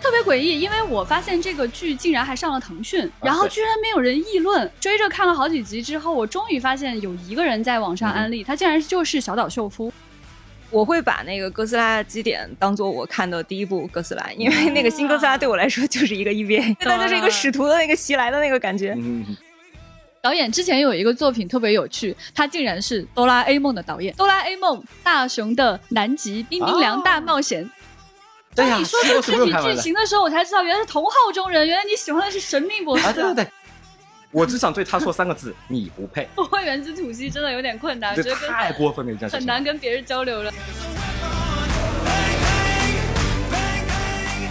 特别诡异，因为我发现这个剧竟然还上了腾讯，然后居然没有人议论。追着看了好几集之后，我终于发现有一个人在网上安利，他竟然就是小岛秀夫。我会把那个哥斯拉基点当做我看的第一部哥斯拉，因为那个新哥斯拉对我来说就是一个 EVA，它就是一个使徒的那个袭来的那个感觉。嗯，导演之前有一个作品特别有趣，他竟然是哆啦 A 梦的导演，哆啦 A 梦大雄的南极冰冰凉大冒险。对呀，你说是我是这个具体剧情的时候，我才知道原来是同号中人，原来你喜欢的是神秘博士。啊，对对对，我只想对他说三个字：你不配。我会原子吐息真的有点困难，这觉得跟太过分了，一件事情。很难跟别人交流了。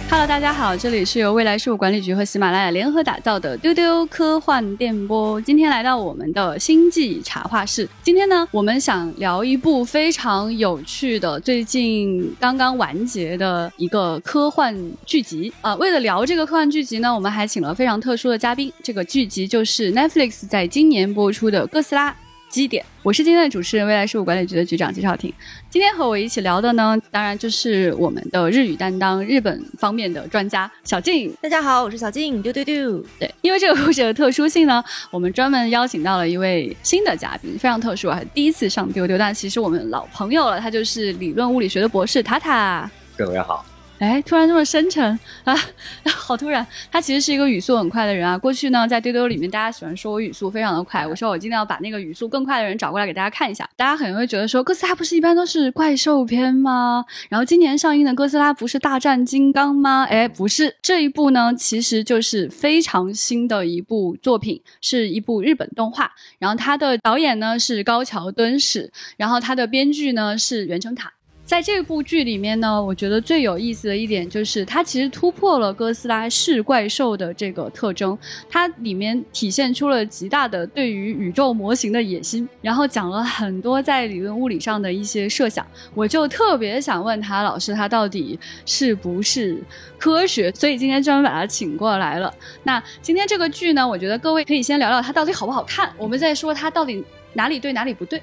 Hello，大家好，这里是由未来事务管理局和喜马拉雅联合打造的丢丢科幻电波。今天来到我们的星际茶话室。今天呢，我们想聊一部非常有趣的、最近刚刚完结的一个科幻剧集啊、为了聊这个科幻剧集呢，我们还请了非常特殊的嘉宾。这个剧集就是 Netflix 在今年播出的《哥斯拉》。基点，我是今天的主持人，未来事务管理局的局长季少廷。今天和我一起聊的呢，当然就是我们的日语担当、日本方面的专家小静。大家好，我是小静，丢丢丢。对，因为这个故事的特殊性呢，我们专门邀请到了一位新的嘉宾，非常特殊啊，第一次上丢丢，但其实我们老朋友了，他就是理论物理学的博士塔塔。各位好，哎，突然这么深沉啊，好突然！他其实是一个语速很快的人啊。过去呢，在丢丢里面，大家喜欢说我语速非常的快，我说我尽量把那个语速更快的人找过来给大家看一下。大家可能会觉得说，哥斯拉不是一般都是怪兽片吗？然后今年上映的哥斯拉不是大战金刚吗？哎，不是，这一部呢其实就是非常新的一部作品，是一部日本动画。然后它的导演呢是高桥敦史，然后它的编剧呢是袁成塔。在这部剧里面呢，我觉得最有意思的一点就是，它其实突破了哥斯拉是怪兽的这个特征，它里面体现出了极大的对于宇宙模型的野心，然后讲了很多在理论物理上的一些设想。我就特别想问他老师，他到底是不是科学？所以今天专门把他请过来了。那今天这个剧呢，我觉得各位可以先聊聊它到底好不好看，我们再说它到底哪里对哪里不对。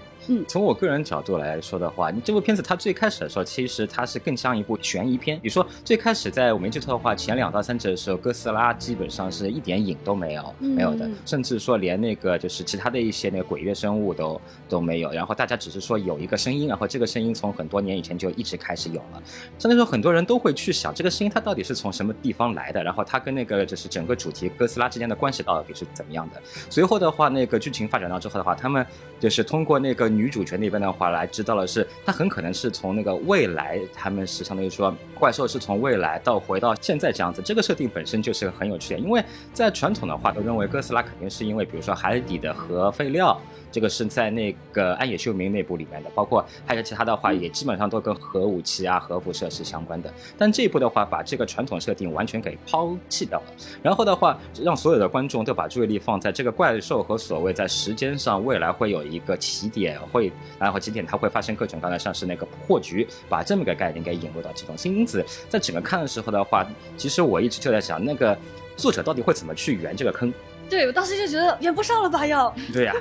从我个人角度来说的话，你这部片子它最开始的时候，其实它是更像一部悬疑片。比如说最开始在我没记错的话，前两到三集的时候，哥斯拉基本上是一点影都没有，嗯没有的，甚至说连那个就是其他的一些那个鬼月生物都都没有。然后大家只是说有一个声音，然后这个声音从很多年以前就一直开始有了。相当于说很多人都会去想这个声音它到底是从什么地方来的，然后它跟那个就是整个主题哥斯拉之间的关系到底是怎么样的。随后的话，那个剧情发展到之后的话，他们就是通过那个女主角那边的话来知道了是，她很可能是从那个未来，他们是相当于说怪兽是从未来到回到现在这样子，这个设定本身就是很有趣的，因为在传统的话都认为哥斯拉肯定是因为比如说海底的核废料。这个是在那个安野秀明那部里面的，包括还有其他的话，也基本上都跟核武器啊、核辐射是相关的。但这一部的话，把这个传统设定完全给抛弃掉了。然后的话，让所有的观众都把注意力放在这个怪兽和所谓在时间上未来会有一个起点，会然后起点它会发生各种各样的像是那个破局，把这么个概念给引入到其中。因此，在整个看的时候的话，其实我一直就在想，那个作者到底会怎么去圆这个坑？对我当时就觉得圆不上了吧，要。对呀、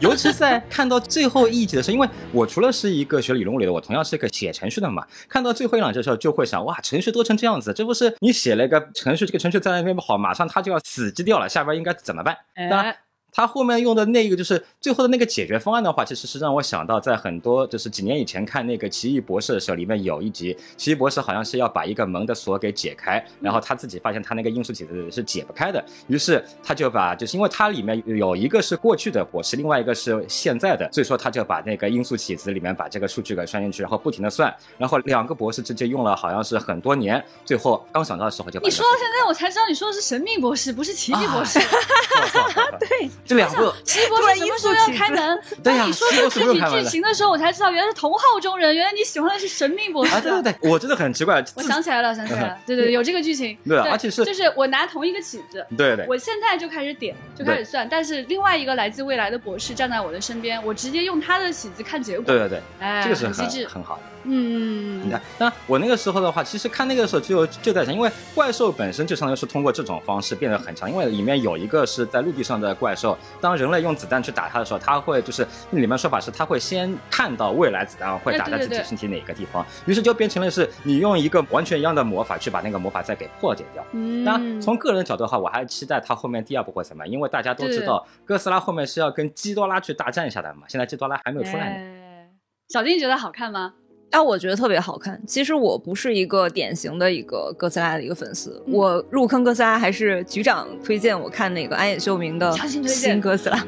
尤其是在看到最后一集的时候，因为我除了是一个学理论物理的，我同样是一个写程序的嘛。看到最后一两集的时候，就会想，哇，程序多成这样子，这不是你写了一个程序，这个程序在那边不好，马上它就要死机掉了，下边应该怎么办？当然哎，他后面用的那个就是最后的那个解决方案的话，其实是让我想到，在很多就是几年以前看那个奇异博士的时候，里面有一集奇异博士好像是要把一个门的锁给解开，然后他自己发现他那个因素体子是解不开的，于是他就把就是因为它里面有一个是过去的博士，另外一个是现在的，所以说他就把那个因素体子里面把这个数据给算进去，然后不停的算，然后两个博士之间用了好像是很多年，最后刚想到的时候就把你说到现在我才知道你说的是神秘博士，不是奇异博士。对，这两个奇异博士什么时候要开门？对呀当你说出具体剧情的时候，我才知道原来是同号中人，原来你喜欢的是神秘博士。啊，对对对，我真的很奇怪，我想起来了，想起来了，对对对，有这个剧情。对而且是就是我拿同一个起子，对对我现在就开始点，就开始算，但是另外一个来自未来的博士站在我的身边，我直接用他的起子看结果。对对对，哎，这个是很很机智。很好的。嗯你，看，那我那个时候的话，其实看那个时候就就在想，因为怪兽本身就相当于是通过这种方式变得很强，因为里面有一个是在陆地上的怪兽，候，当人类用子弹去打他的时候，他会就是那里面说法是他会先看到未来子弹会打在自己身体哪个地方，于是就变成了是你用一个完全一样的魔法去把那个魔法再给破解掉。嗯，当然，从个人的角度的话，我还期待他后面第二部会怎么样，因为大家都知道哥斯拉后面是要跟基多拉去大战一下的嘛，现在基多拉还没有出来呢。小丁觉得好看吗？啊，我觉得特别好看。其实我不是一个典型的一个哥斯拉的一个粉丝，我入坑哥斯拉还是局长推荐我看那个安野秀明的新哥斯拉，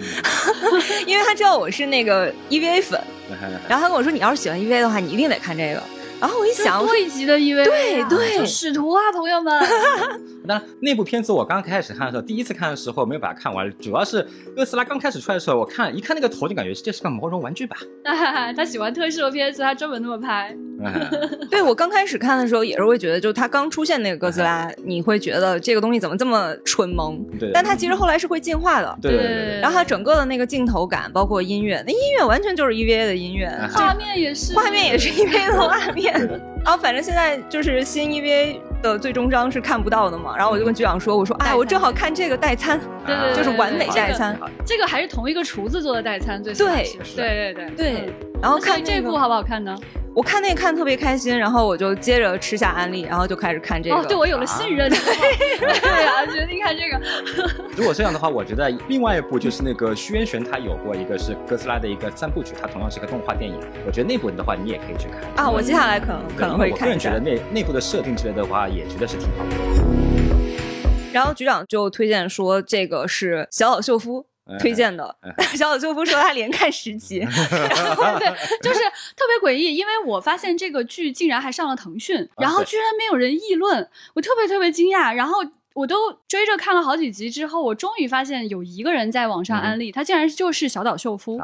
因为他知道我是那个 EVA 粉，然后他跟我说，你要是喜欢 EVA 的话，你一定得看这个。然后我一想，多一集的 EVA，对对，使徒啊，朋友们。那那部片子我刚开始看的时候，第一次看的时候没有把它看完，主要是哥斯拉刚开始出来的时候，我看一看那个头就感觉这是个毛绒玩具吧。他喜欢特摄片子，他专门那么拍。对我刚开始看的时候也是会觉得，就他刚出现那个哥斯拉，你会觉得这个东西怎么这么蠢萌？对。但他其实后来是会进化的。对对对。然后他整个的那个镜头感，包括音乐，那音乐完全就是 EVA 的音乐，画面也是，画面也是 EVA 的画面。然后反正现在就是新 EVA 的最终章是看不到的嘛，然后我就跟局长说，我说哎，我正好看这个代餐，对对，就是完美代餐，这个还是同一个厨子做的代餐，最对对对对。对。然后看这部好不好看呢？我看那个看特别开心，然后我就接着吃下安利，然后就开始看这个。哦，对我有了信任，对啊，决定看这个。如果这样的话，我觉得另外一部就是那个虚渊玄，他有过一个是哥斯拉的一个三部曲，它同样是个动画电影。我觉得那部的话，你也可以去看啊。我接下来可能可能会看。我个人觉得那内部的设定之类的话，也觉得是挺好的。然后局长就推荐说，这个是小岛秀夫。推荐的 小岛秀夫说他连看十集，对，就是特别诡异，因为我发现这个剧竟然还上了腾讯，然后居然没有人议论，我特别特别惊讶，然后我都追着看了好几集之后，我终于发现有一个人在网上安利，他竟然就是小岛秀夫，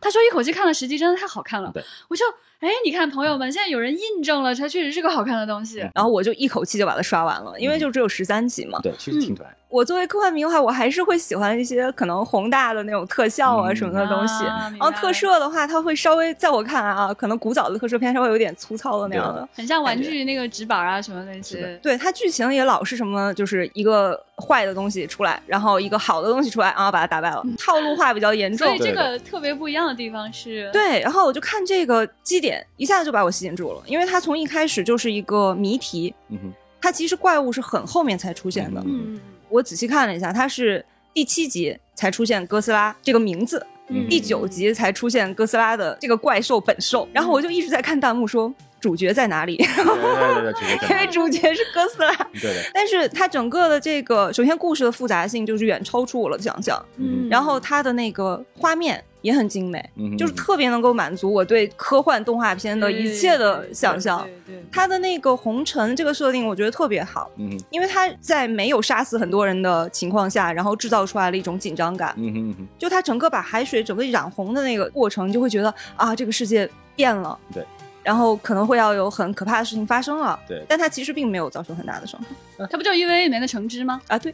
他说一口气看了十集，真的太好看了，我就。哎，你看，朋友们，现在有人印证了，它确实是个好看的东西。然后我就一口气就把它刷完了，因为就只有十三集嘛。对，其实挺短。我作为科幻迷的话，我还是会喜欢一些可能宏大的那种特效啊什么的东西。然后特摄的话，它会稍微在我看来啊，可能古早的特摄片稍微有点粗糙的那样的，很像玩具那个纸板啊什么那些。对，它剧情也老是什么，就是一个坏的东西出来，然后一个好的东西出来，然后把它打败了，套路化比较严重。所以这个特别不一样的地方是，对。然后我就看这个基点，一下子就把我。吸引住了，因为它从一开始就是一个谜题。嗯哼，它其实怪物是很后面才出现的。嗯我仔细看了一下，它是第七集才出现哥斯拉这个名字，第九集才出现哥斯拉的这个怪兽本兽。然后我就一直在看弹幕说主角在哪里？对对对，因为主角是哥斯拉。对对。但是它整个的这个，首先故事的复杂性就是远超出我的想象。嗯。然后它的那个画面。也很精美，就是特别能够满足我对科幻动画片的一切的想象。它的那个红尘这个设定，我觉得特别好，嗯，因为它在没有杀死很多人的情况下，然后制造出来了一种紧张感。嗯哼，就它整个把海水整个染红的那个过程，就会觉得啊，这个世界变了。对。然后可能会要有很可怕的事情发生了，对，但它其实并没有造成很大的伤害。它不就 EVA 里面的橙汁吗？啊，对，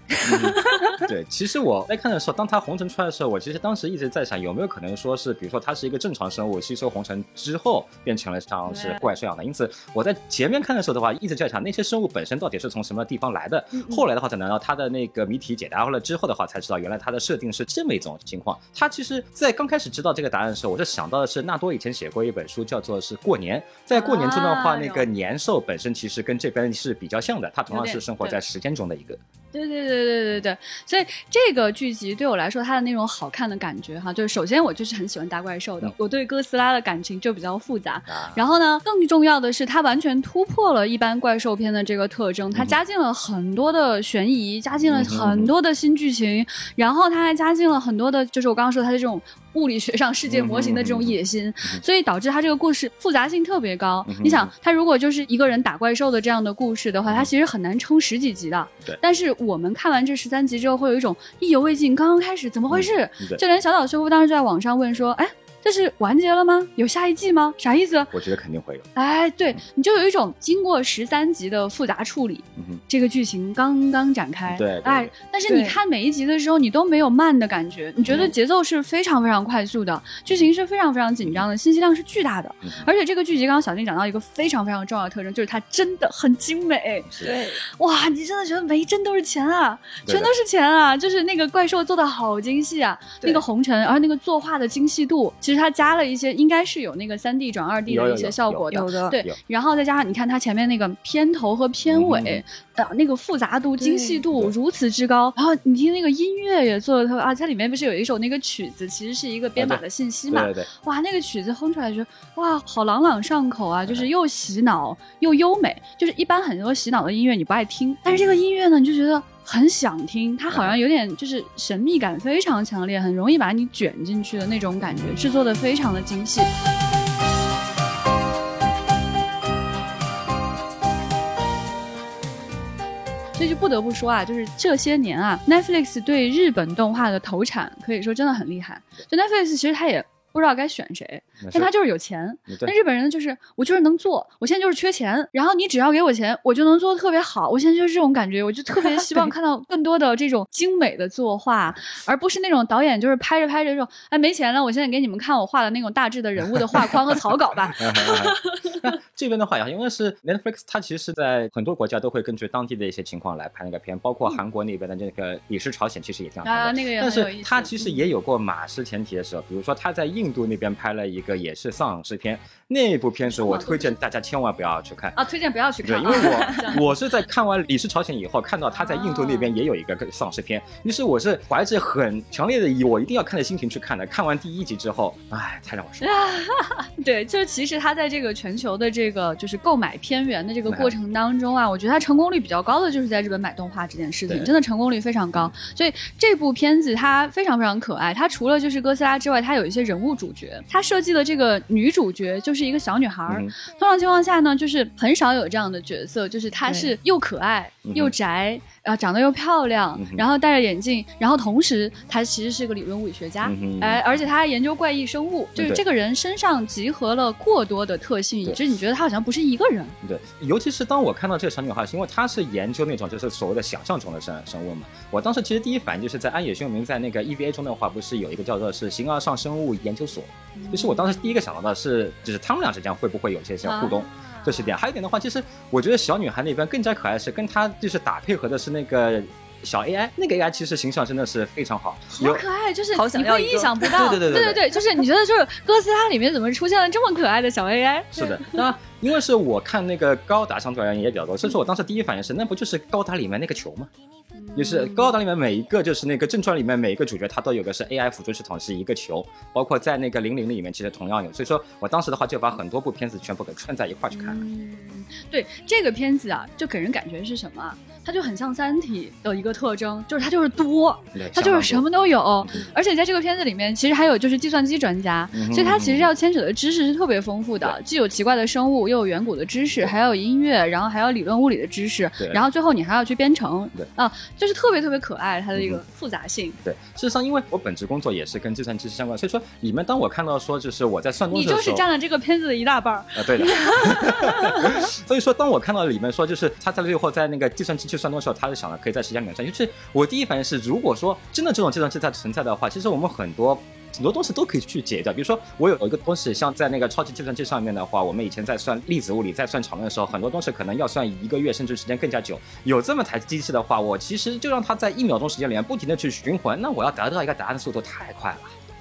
对。其实我在看的时候，当它红尘出来的时候，我其实当时一直在想，有没有可能说是，比如说它是一个正常生物，吸收红尘之后变成了像是怪兽一样的。因此我在前面看的时候的话，一直在想那些生物本身到底是从什么地方来的。后来的话，才拿到它的那个谜题解答了之后的话，才知道原来它的设定是这么一种情况。它其实，在刚开始知道这个答案的时候，我就想到的是纳多以前写过一本书，叫做是过年，在过年中。的话，那个年兽本身其实跟这边是比较像的，它同样是生活在时间中的一个。对对对对对对，所以这个剧集对我来说，它的那种好看的感觉哈，就是首先我就是很喜欢大怪兽的，我对哥斯拉的感情就比较复杂。然后呢，更重要的是，它完全突破了一般怪兽片的这个特征，它加进了很多的悬疑，加进了很多的新剧情，然后它还加进了很多的，就是我刚刚说它的这种物理学上世界模型的这种野心，所以导致他这个故事复杂性特别高。你想，他如果就是一个人打怪兽的这样的故事的话，他其实很难撑十几集的。对，但是。我们看完这十三集之后，会有一种意犹未尽，刚刚开始怎么回事？就连小岛秀夫当时就在网上问说：“哎，这是完结了吗？有下一季吗？啥意思？我觉得肯定会有。哎，对，你就有一种经过十三集的复杂处理，这个剧情刚刚展开。对，哎，但是你看每一集的时候，你都没有慢的感觉，你觉得节奏是非常非常快速的，剧情是非常非常紧张的，信息量是巨大的。而且这个剧集，刚刚小静讲到一个非常非常重要的特征，就是它真的很精美。对，哇，你真的觉得每一帧都是钱啊，全都是钱啊！就是那个怪兽做的好精细啊，那个红尘，而那个作画的精细度，其实它加了一些，应该是有那个三 D 转二 D 的一些效果的。对，然后再加上你看它前面那个片头和片尾，呃，那个复杂度、精细度如此之高。然后你听那个音乐也做的特别啊，它里面不是有一首那个曲子，其实是一个编码的信息嘛？对对。哇，那个曲子哼出来就哇，好朗朗上口啊，就是又洗脑又优美。就是一般很多洗脑的音乐你不爱听，但是这个音乐呢，你就觉得。很想听，它好像有点就是神秘感非常强烈，很容易把你卷进去的那种感觉，制作的非常的精细。所以就不得不说啊，就是这些年啊，Netflix 对日本动画的投产可以说真的很厉害。就 Netflix 其实它也。不知道该选谁，但他就是有钱。那日本人就是我就是能做，我现在就是缺钱，然后你只要给我钱，我就能做的特别好。我现在就是这种感觉，我就特别希望 看到更多的这种精美的作画，而不是那种导演就是拍着拍着说，哎没钱了，我现在给你们看我画的那种大致的人物的画框和草稿吧。这边的话呀，因为是 Netflix，它其实在很多国家都会根据当地的一些情况来拍那个片，包括韩国那边的那个《李氏朝鲜》，其实也这样啊，那个也但是它其实也有过马失前蹄的时候，比如说他在印度那边拍了一个也是丧尸片，那部片子我推荐大家千万不要去看啊，推荐不要去看，对，因为我 我是在看完《李氏朝鲜》以后，看到他在印度那边也有一个丧尸片，于是我是怀着很强烈的我一定要看的心情去看的。看完第一集之后，哎，太让我失望。对，就是其实他在这个全球的这个就是购买片源的这个过程当中啊，我觉得他成功率比较高的就是在日本买动画这件事情，真的成功率非常高。所以这部片子它非常非常可爱，它除了就是哥斯拉之外，它有一些人物主角，它设计的这个女主角就是一个小女孩儿。通常情况下呢，就是很少有这样的角色，就是她是又可爱又宅。啊，长得又漂亮，然后戴着眼镜，然后同时他其实是个理论物理学家，哎，而且他还研究怪异生物，就是这个人身上集合了过多的特性，以致你觉得他好像不是一个人。对，尤其是当我看到这个小女孩，是因为她是研究那种就是所谓的想象中的生生物嘛。我当时其实第一反应就是在安野秀明在那个 EVA 中的话，不是有一个叫做是形而上生物研究所，就是我当时第一个想到的是，就是他们俩之间会不会有些些互动。这是点，还有一点的话，其实我觉得小女孩那边更加可爱，是跟她就是打配合的是那个小 AI，那个 AI 其实形象真的是非常好，好可爱，就是你会意想不到，对对对对对。对，就是你觉得就是哥斯拉里面怎么出现了这么可爱的小 AI？是的，那因为是我看那个高达相对而言也比较多，所以说我当时第一反应是，那不就是高达里面那个球吗？就是高达里面每一个，就是那个正传里面每一个主角，他都有个是 AI 辅助系统，是一个球，包括在那个零零里面，其实同样有。所以说我当时的话就把很多部片子全部给串在一块去看了。嗯，对这个片子啊，就给人感觉是什么？它就很像《三体》的一个特征，就是它就是多，它就是什么都有。而且在这个片子里面，其实还有就是计算机专家，所以它其实要牵扯的知识是特别丰富的，既有奇怪的生物，又有远古的知识，还有音乐，然后还有理论物理的知识，然后最后你还要去编程，啊，就是特别特别可爱它的一个复杂性。对，事实上，因为我本职工作也是跟计算机相关，所以说里面当我看到说就是我在算东西的时候，你就是占了这个片子的一大半儿啊，对的。所以说，当我看到里面说就是他在最后在那个计算机。去算东西时候，他就想了可以在时间里面算。就是我第一反应是，如果说真的这种计算机在存在的话，其实我们很多很多东西都可以去解掉。比如说，我有一个东西，像在那个超级计算机上面的话，我们以前在算粒子物理、在算场论的时候，很多东西可能要算一个月，甚至时间更加久。有这么台机器的话，我其实就让它在一秒钟时间里面不停的去循环，那我要得到一个答案的速度太快了。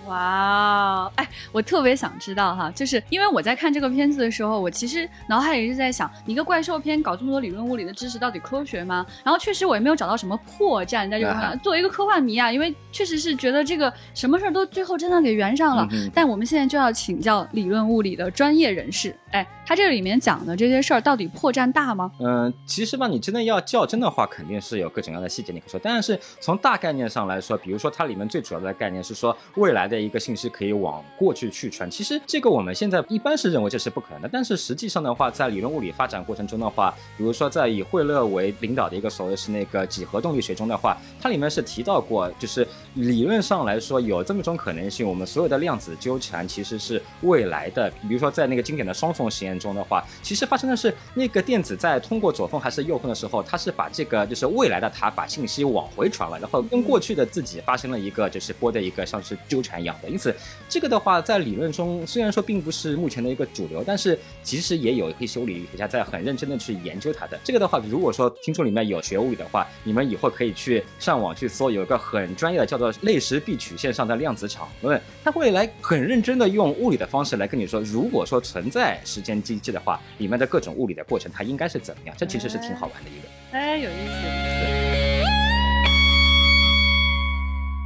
哇，哎，我特别想知道哈，就是因为我在看这个片子的时候，我其实脑海里是在想，一个怪兽片搞这么多理论物理的知识，到底科学吗？然后确实我也没有找到什么破绽在这个作为一个科幻迷啊，因为确实是觉得这个什么事儿都最后真的给圆上了。但我们现在就要请教理论物理的专业人士，哎，他这里面讲的这些事儿到底破绽大吗？嗯，其实吧，你真的要较真的话，肯定是有各种各样的细节你可以说。但是从大概念上来说，比如说它里面最主要的概念是说未来的。一个信息可以往过去去传。其实这个我们现在一般是认为这是不可能的，但是实际上的话，在理论物理发展过程中的话，比如说在以惠勒为领导的一个所谓是那个几何动力学中的话，它里面是提到过，就是理论上来说有这么一种可能性，我们所有的量子纠缠其实是未来的。比如说在那个经典的双缝实验中的话，其实发生的是那个电子在通过左缝还是右缝的时候，它是把这个就是未来的它把信息往回传了，然后跟过去的自己发生了一个就是波的一个像是纠缠一样的。因此，这个的话在理论中虽然说并不是目前的一个主流，但是其实也有一些修理学家在很认真的去研究它的。这个的话，如果说听众里面有学物理的话，你们以后可以去上网去搜，有一个很专业的叫做类时闭曲线上的量子场论，他会来很认真的用物理的方式来跟你说，如果说存在时间机制的话，里面的各种物理的过程它应该是怎么样？这其实是挺好玩的一个。哎，有意思。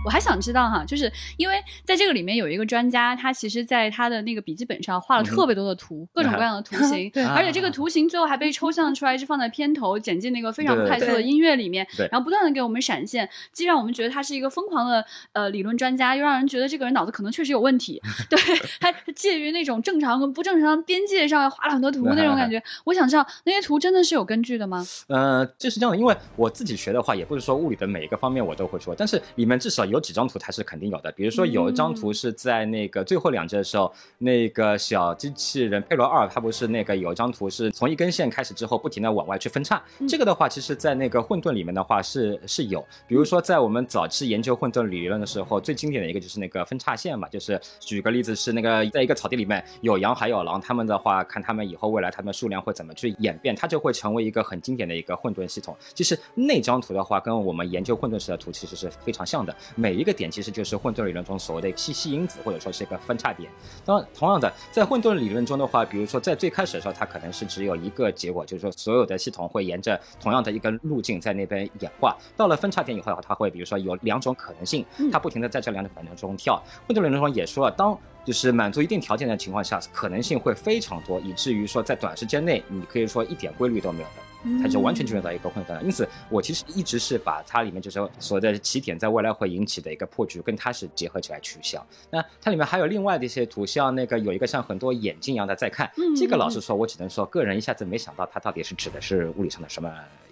我还想知道哈，就是因为在这个里面有一个专家，他其实在他的那个笔记本上画了特别多的图，各种各样的图形，而且这个图形最后还被抽象出来，是放在片头，剪进那个非常快速的音乐里面，然后不断的给我们闪现，既让我们觉得他是一个疯狂的呃理论专家，又让人觉得这个人脑子可能确实有问题。对他介于那种正常跟不正常边界上，画了很多图那种感觉。我想知道那些图真的是有根据的吗？呃，就是这样的，因为我自己学的话，也不是说物理的每一个方面我都会说，但是里面至少有。有几张图它是肯定有的，比如说有一张图是在那个最后两节的时候，那个小机器人佩罗二，它不是那个有一张图是从一根线开始之后不停的往外去分叉，这个的话，其实在那个混沌里面的话是是有，比如说在我们早期研究混沌理论的时候，最经典的一个就是那个分叉线嘛，就是举个例子是那个在一个草地里面有羊还有狼，他们的话看他们以后未来他们数量会怎么去演变，它就会成为一个很经典的一个混沌系统。其实那张图的话，跟我们研究混沌时的图其实是非常像的。每一个点其实就是混沌理论中所谓的吸吸因子，或者说是一个分叉点。当然，同样的，在混沌理论中的话，比如说在最开始的时候，它可能是只有一个结果，就是说所有的系统会沿着同样的一个路径在那边演化。到了分叉点以后的话，它会比如说有两种可能性，它不停的在这两种可能中跳。混沌理论中也说了，当就是满足一定条件的情况下，可能性会非常多，以至于说在短时间内，你可以说一点规律都没有的。它就完全进入到一个混沌了，因此我其实一直是把它里面就是所谓的起点在未来会引起的一个破局跟它是结合起来去想。那它里面还有另外的一些图像，那个有一个像很多眼睛一样的在看，这个老实说，我只能说个人一下子没想到它到底是指的是物理上的什么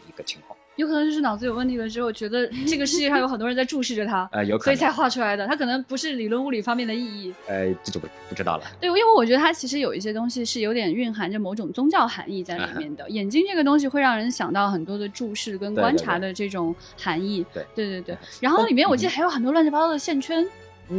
一个情况。有可能就是脑子有问题了之后，觉得这个世界上有很多人在注视着他，呃，有可能，所以才画出来的。他可能不是理论物理方面的意义，呃，这就不不知道了。对，因为我觉得它其实有一些东西是有点蕴含着某种宗教含义在里面的。眼睛这个东西会让人想到很多的注视跟观察的这种含义。对，对对对。然后里面我记得还有很多乱七八糟的线圈。嗯，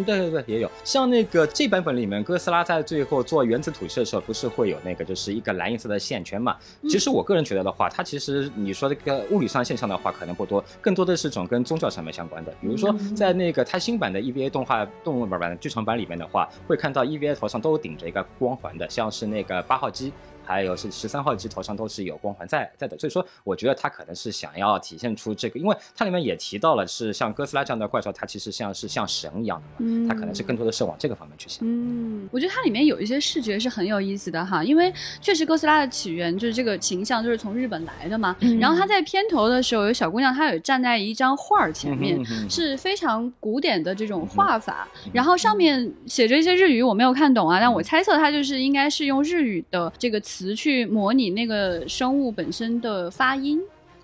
对对对，也有像那个这版本里面，哥斯拉在最后做原子吐息的时候，不是会有那个就是一个蓝颜色的线圈嘛？其实我个人觉得的话，它其实你说这个物理上现象的话，可能不多，更多的是种跟宗教上面相关的。比如说在那个它新版的 EVA 动画动物版版剧场版里面的话，会看到 EVA 头上都顶着一个光环的，像是那个八号机。还有是十三号机头上都是有光环在在的，所以说我觉得他可能是想要体现出这个，因为它里面也提到了是像哥斯拉这样的怪兽，它其实像是像神一样的嘛，它可能是更多的是往这个方面去想。嗯，我觉得它里面有一些视觉是很有意思的哈，因为确实哥斯拉的起源就是这个形象就是从日本来的嘛，然后它在片头的时候有小姑娘，她有站在一张画儿前面，是非常古典的这种画法，然后上面写着一些日语，我没有看懂啊，但我猜测它就是应该是用日语的这个词去模拟那个生物本身的发音，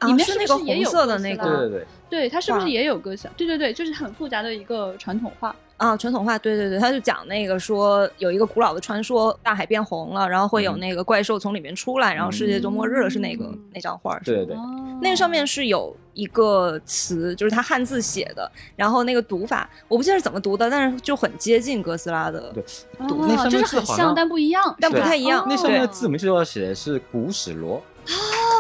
里面是那个红色的那个，对对对，对它是不是也有歌词？对对对，就是很复杂的一个传统画。啊，传统画，对对对，他就讲那个说有一个古老的传说，大海变红了，然后会有那个怪兽从里面出来，然后世界就末日了，是那个那张画。对对对，那个上面是有一个词，就是他汉字写的，然后那个读法我不记得是怎么读的，但是就很接近哥斯拉的。对，那上面就是很像，但不一样，但不太一样。那上面的字母就要写的是古史罗。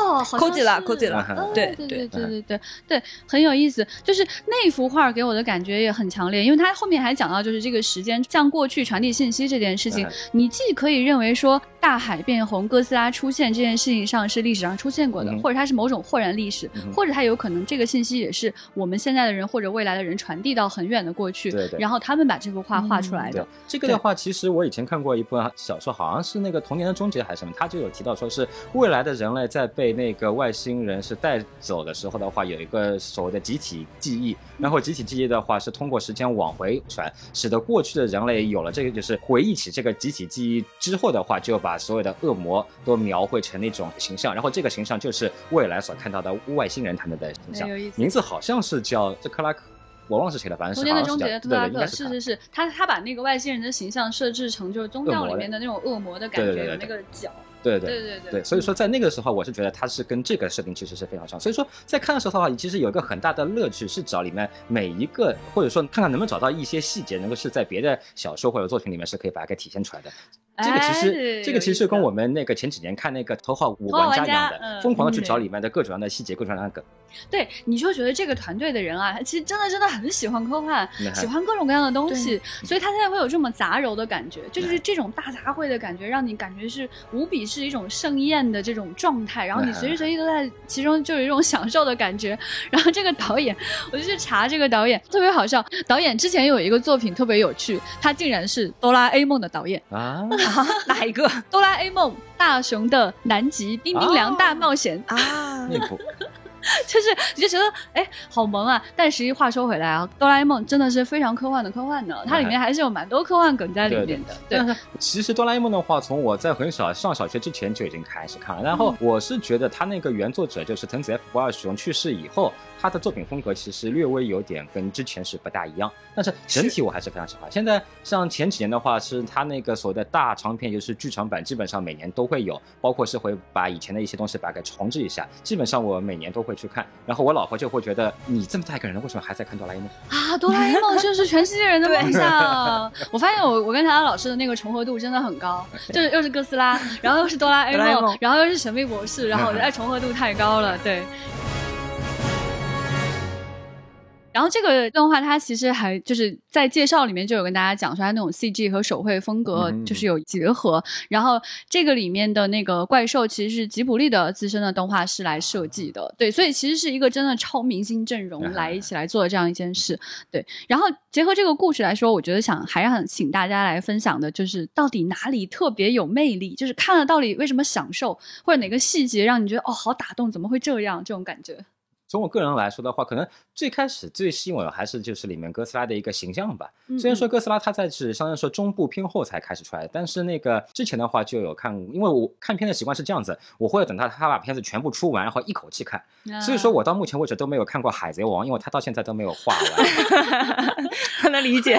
哦，抠起了，抠几了，对对对对对对对，很有意思。就是那幅画给我的感觉也很强烈，因为它后面还讲到，就是这个时间向过去传递信息这件事情，你既可以认为说。大海变红，哥斯拉出现这件事情上是历史上出现过的，或者它是某种豁然历史，或者它有可能这个信息也是我们现在的人或者未来的人传递到很远的过去，对对，然后他们把这幅画画出来的。这个的话，其实我以前看过一部小说，好像是那个《童年的终结》还是什么，他就有提到说是未来的人类在被那个外星人是带走的时候的话，有一个所谓的集体记忆，然后集体记忆的话是通过时间往回传，使得过去的人类有了这个就是回忆起这个集体记忆之后的话，就把所有的恶魔都描绘成那种形象，然后这个形象就是未来所看到的外星人他们的形象，名字好像是叫这克拉克。我忘了是谁了，反正是。中间的终结，特拉克是是是，他他把那个外星人的形象设置成就是宗教里面的那种恶魔的感觉，有那个角。对对对对对，所以说在那个时候，我是觉得它是跟这个设定其实是非常像。所以说在看的时候的话，其实有一个很大的乐趣是找里面每一个，或者说看看能不能找到一些细节，能够是在别的小说或者作品里面是可以把它给体现出来的。这个其实这个其实跟我们那个前几年看那个《头号五玩家》一样的，疯狂的去找里面的各种各样的细节，各种各样的梗。对，你就觉得这个团队的人啊，其实真的真的很喜欢科幻，喜欢各种各样的东西，所以他现在会有这么杂糅的感觉，就是这种大杂烩的感觉，让你感觉是无比是一种盛宴的这种状态，然后你随时随地都在其中，就有一种享受的感觉。然后这个导演，我就去查这个导演，特别好笑。导演之前有一个作品特别有趣，他竟然是哆啦 A 梦的导演啊。哪一个？哆啦 A 梦大雄的南极冰冰凉大冒险啊！那部。就是你就觉得哎好萌啊，但实际话说回来啊，哆啦 A 梦真的是非常科幻的科幻的，它里面还是有蛮多科幻梗在里面的。对，其实哆啦 A 梦的话，从我在很小上小学之前就已经开始看了，然后我是觉得他那个原作者就是藤子 F 不二雄去世以后。他的作品风格其实略微有点跟之前是不大一样，但是整体我还是非常喜欢。现在像前几年的话，是他那个所谓的大长篇，就是剧场版，基本上每年都会有，包括是会把以前的一些东西把它给重置一下。基本上我每年都会去看，然后我老婆就会觉得你这么大一个人，为什么还在看哆啦 A 梦啊？哆啦 A 梦就是全世界人的梦想。我发现我我跟唐唐老师的那个重合度真的很高，就是又是哥斯拉，然后又是哆啦 A 梦，然后又是神秘博士，然后我觉得重合度太高了，对。然后这个动画它其实还就是在介绍里面就有跟大家讲说它那种 CG 和手绘风格就是有结合，然后这个里面的那个怪兽其实是吉卜力的资深的动画师来设计的，对，所以其实是一个真的超明星阵容 来一起来做的这样一件事，对。然后结合这个故事来说，我觉得想还想请大家来分享的就是到底哪里特别有魅力，就是看了到底为什么享受，或者哪个细节让你觉得哦好打动，怎么会这样这种感觉。从我个人来说的话，可能最开始最吸引我的还是就是里面哥斯拉的一个形象吧。虽然说哥斯拉它在是相当于说中部偏后才开始出来，但是那个之前的话就有看，因为我看片的习惯是这样子，我会等到他把片子全部出完，然后一口气看。所以说我到目前为止都没有看过海贼王，因为他到现在都没有画完。能理解。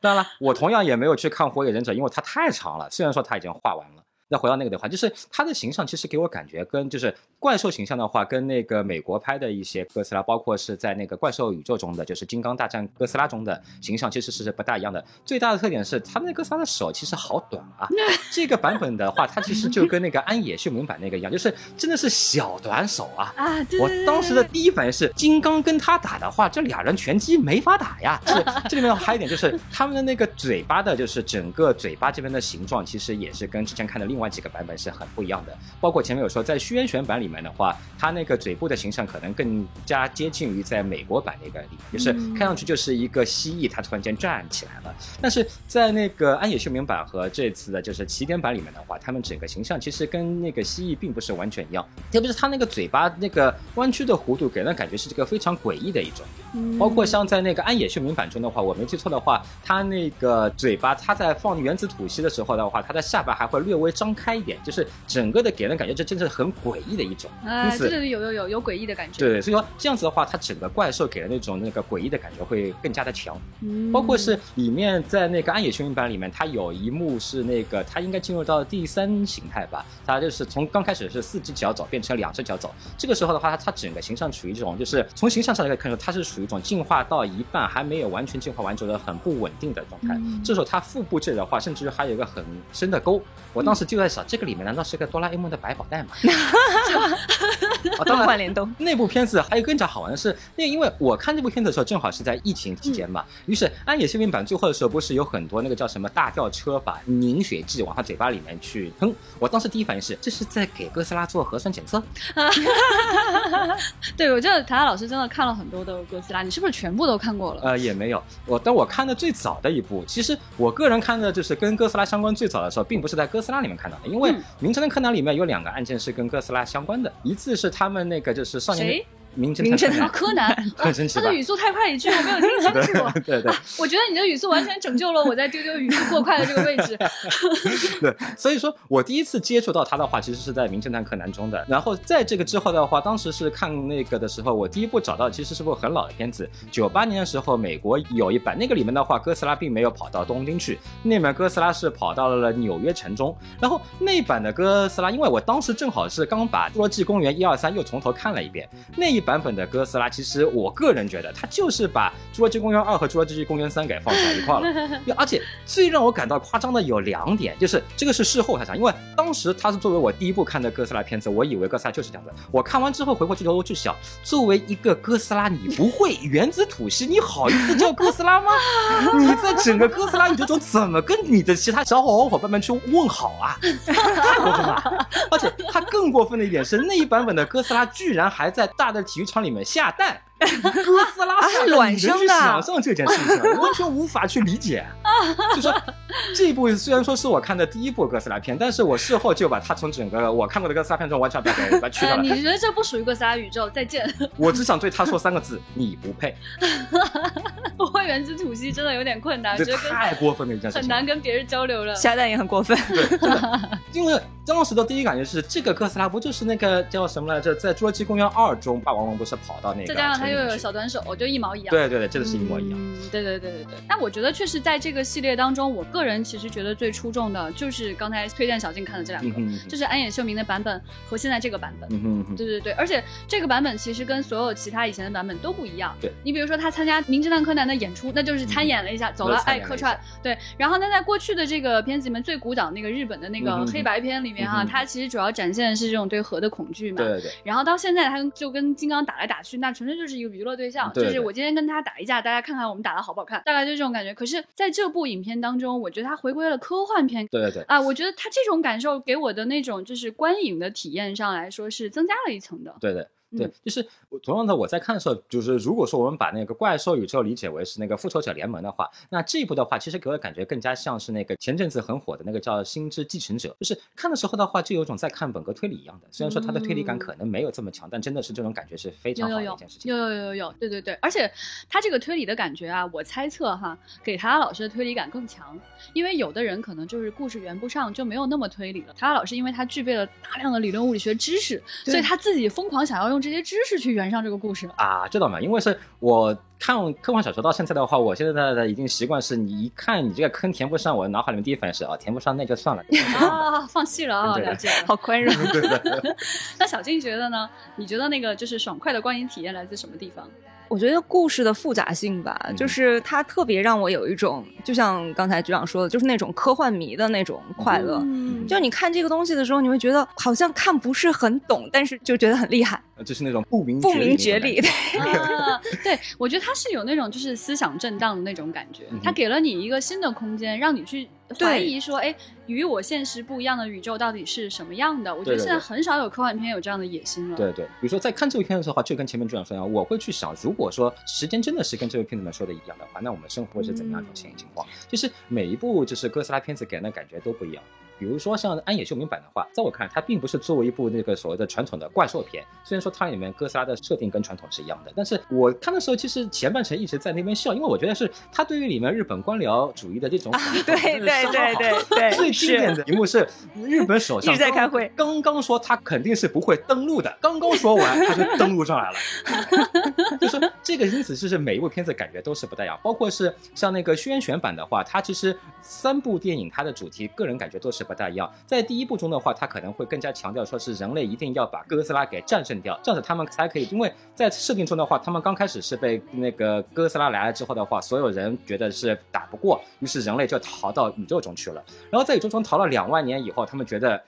当然了，我同样也没有去看火影忍者，因为它太长了。虽然说他已经画完了。再回到那个的话，就是他的形象其实给我感觉跟就是怪兽形象的话，跟那个美国拍的一些哥斯拉，包括是在那个怪兽宇宙中的就是金刚大战哥斯拉中的形象，其实是不大一样的。最大的特点是他们那哥斯拉的手其实好短啊。这个版本的话，它其实就跟那个安野秀明版那个一样，就是真的是小短手啊。啊，我当时的第一反应是，金刚跟他打的话，这俩人拳击没法打呀。是 这里面还有一点就是他们的那个嘴巴的，就是整个嘴巴这边的形状，其实也是跟之前看的另。外几个版本是很不一样的，包括前面有说，在宣传版里面的话，它那个嘴部的形象可能更加接近于在美国版那个里，就是看上去就是一个蜥蜴，它突然间站起来了。但是在那个安野秀明版和这次的就是起点版里面的话，他们整个形象其实跟那个蜥蜴并不是完全一样，特别是它那个嘴巴那个弯曲的弧度，给人感觉是这个非常诡异的一种。包括像在那个安野秀明版中的话，我没记错的话，它那个嘴巴，它在放原子吐息的时候的话，它的下巴还会略微张。开一点，就是整个的给人感觉，这真的是很诡异的一种。哎，对对，有有有有诡异的感觉。对，所以说这样子的话，它整个怪兽给的那种那个诡异的感觉会更加的强。嗯，包括是里面在那个暗野秀明版里面，它有一幕是那个它应该进入到第三形态吧，它就是从刚开始是四只脚走变成两只脚走。这个时候的话，它它整个形象处于这种，就是从形象上来看出，它是属于一种进化到一半还没有完全进化完，觉得很不稳定的状态。这时候它腹部这的话，甚至还有一个很深的沟。我当时就。在想，这个里面难道是个哆啦 A 梦的百宝袋吗？呵 呵啊，动画联动那部片子还有更加好玩的是，那因为我看这部片子的时候正好是在疫情期间嘛，于是安野秀明版最后的时候不是有很多那个叫什么大吊车把凝血剂往他嘴巴里面去喷，我当时第一反应是这是在给哥斯拉做核酸检测。对，我觉得塔塔老师真的看了很多的哥斯拉，你是不是全部都看过了？呃，也没有，我但我看的最早的一部，其实我个人看的就是跟哥斯拉相关最早的时候，并不是在哥斯拉里面看到的，因为《名侦探柯南》里面有两个案件是跟哥斯拉相关的，一次是他们那个就是少年。名侦探柯南，他的语速太快，一句我没有听清楚。对对，我觉得你的语速完全拯救了我在丢丢语速过快的这个位置。对，所以说我第一次接触到他的话，其实是在名侦探柯南中的。然后在这个之后的话，当时是看那个的时候，我第一部找到其实是部很老的片子，九八年的时候美国有一版，那个里面的话，哥斯拉并没有跑到东京去，那版哥斯拉是跑到了纽约城中。然后那版的哥斯拉，因为我当时正好是刚把《侏罗纪公园》一二三又从头看了一遍，那一版本的哥斯拉。其实我个人觉得，它就是把《侏罗纪公园二》和《侏罗纪公园三》给放在一块了。而且最让我感到夸张的有两点，就是这个是事后才想，因为当时他是作为我第一部看的哥斯拉片子，我以为哥斯拉就是这样子。我看完之后回过去头去想，作为一个哥斯拉，你不会原子吐息，你好意思叫哥斯拉吗？你在整个哥斯拉宇宙中怎么跟你的其他小伙伙伴们去问好啊？太过分了！而且它更过分的一点是，那一版本的哥斯拉居然还在大的体育场里面下。蛋，哥斯拉是卵生的，想象这件事情 完全无法去理解。就说这一部虽然说是我看的第一部哥斯拉片，但是我事后就把它从整个我看过的哥斯拉片中完全把它给 去掉了。你觉得这不属于哥斯拉宇宙？再见。我只想对他说三个字：你不配。不会原子吐息真的有点困难，这太过分了一件事情，很难跟别人交流了。下蛋也很过分，对，因为当时的第一感觉是这个哥斯拉不就是那个叫什么来着？在《侏罗纪公园二》中，霸王龙不是跑到那个？再加上他又有小短手，就一毛一样。对对对，真的是一模一样。对对对对对。那我觉得确实在这个系列当中，我个人其实觉得最出众的就是刚才推荐小静看的这两个，就是安野秀明的版本和现在这个版本。嗯对对对，而且这个版本其实跟所有其他以前的版本都不一样。对你比如说他参加《名侦探柯南》的演出，那就是参演了一下，走了哎客串。对，然后那在过去的这个片子里面最古早那个日本的那个黑白片里面哈，它其实主要展现的是这种对核的恐惧嘛。对对。然后到现在他就跟金刚打来打去，那纯粹就是一个娱乐对象，就是我今天跟他打一架，大家看看我们打的好不好看，大概就这种感觉。可是在这部影片当中，我觉得他回归了科幻片。对对对。啊，我觉得他这种感受给我的那种就是观影的体验上来说是增加了一层的。对对。对，就是同样的，我在看的时候，就是如果说我们把那个怪兽宇宙理解为是那个复仇者联盟的话，那这一部的话，其实给我的感觉更加像是那个前阵子很火的那个叫《星之继承者》，就是看的时候的话，就有种在看本格推理一样的。虽然说它的推理感可能没有这么强，但真的是这种感觉是非常好的一件事情。有有有有有，对对对，而且它这个推理的感觉啊，我猜测哈，给他老师的推理感更强，因为有的人可能就是故事圆不上，就没有那么推理了。他老师因为他具备了大量的理论物理学知识，所以他自己疯狂想要用这些知识去。圆上这个故事啊，这倒没？因为是我看科幻小说到现在的话，我现在的已经习惯是，你一看你这个坑填不上，我脑海里面第一反应是啊，填不上那就算了 啊，放弃了啊，了解，好宽容。那小静觉得呢？你觉得那个就是爽快的观影体验来自什么地方？我觉得故事的复杂性吧，就是它特别让我有一种，就像刚才局长说的，就是那种科幻迷的那种快乐。嗯就你看这个东西的时候，你会觉得好像看不是很懂，但是就觉得很厉害。就是那种不明不明觉厉。对，我觉得它是有那种就是思想震荡的那种感觉，它给了你一个新的空间，让你去。怀疑说，哎，与我现实不一样的宇宙到底是什么样的？我觉得现在很少有科幻片有这样的野心了。对对，比如说在看这部片子的话，就跟前面主讲说一样，我会去想，如果说时间真的是跟这部片子们说的一样的话，那我们生活是怎么样一种情况？就是每一部就是哥斯拉片子给人的感觉都不一样。比如说像安野秀明版的话，在我看来，它并不是作为一部那个所谓的传统的怪兽片。虽然说它里面哥斯拉的设定跟传统是一样的，但是我看的时候，其实前半程一直在那边笑，因为我觉得是它对于里面日本官僚主义的这种对对对对对，最经典的一幕是日本首相在开会，刚刚说他肯定是不会登陆的，刚刚说完他就登陆上来了。就说这个因此就是每一部片子感觉都是不太一样，包括是像那个宣选版的话，它其实三部电影它的主题个人感觉都是。不大一样。在第一部中的话，它可能会更加强调说是人类一定要把哥斯拉给战胜掉，这样子他们才可以。因为在设定中的话，他们刚开始是被那个哥斯拉来了之后的话，所有人觉得是打不过，于是人类就逃到宇宙中去了。然后在宇宙中逃了两万年以后，他们觉得。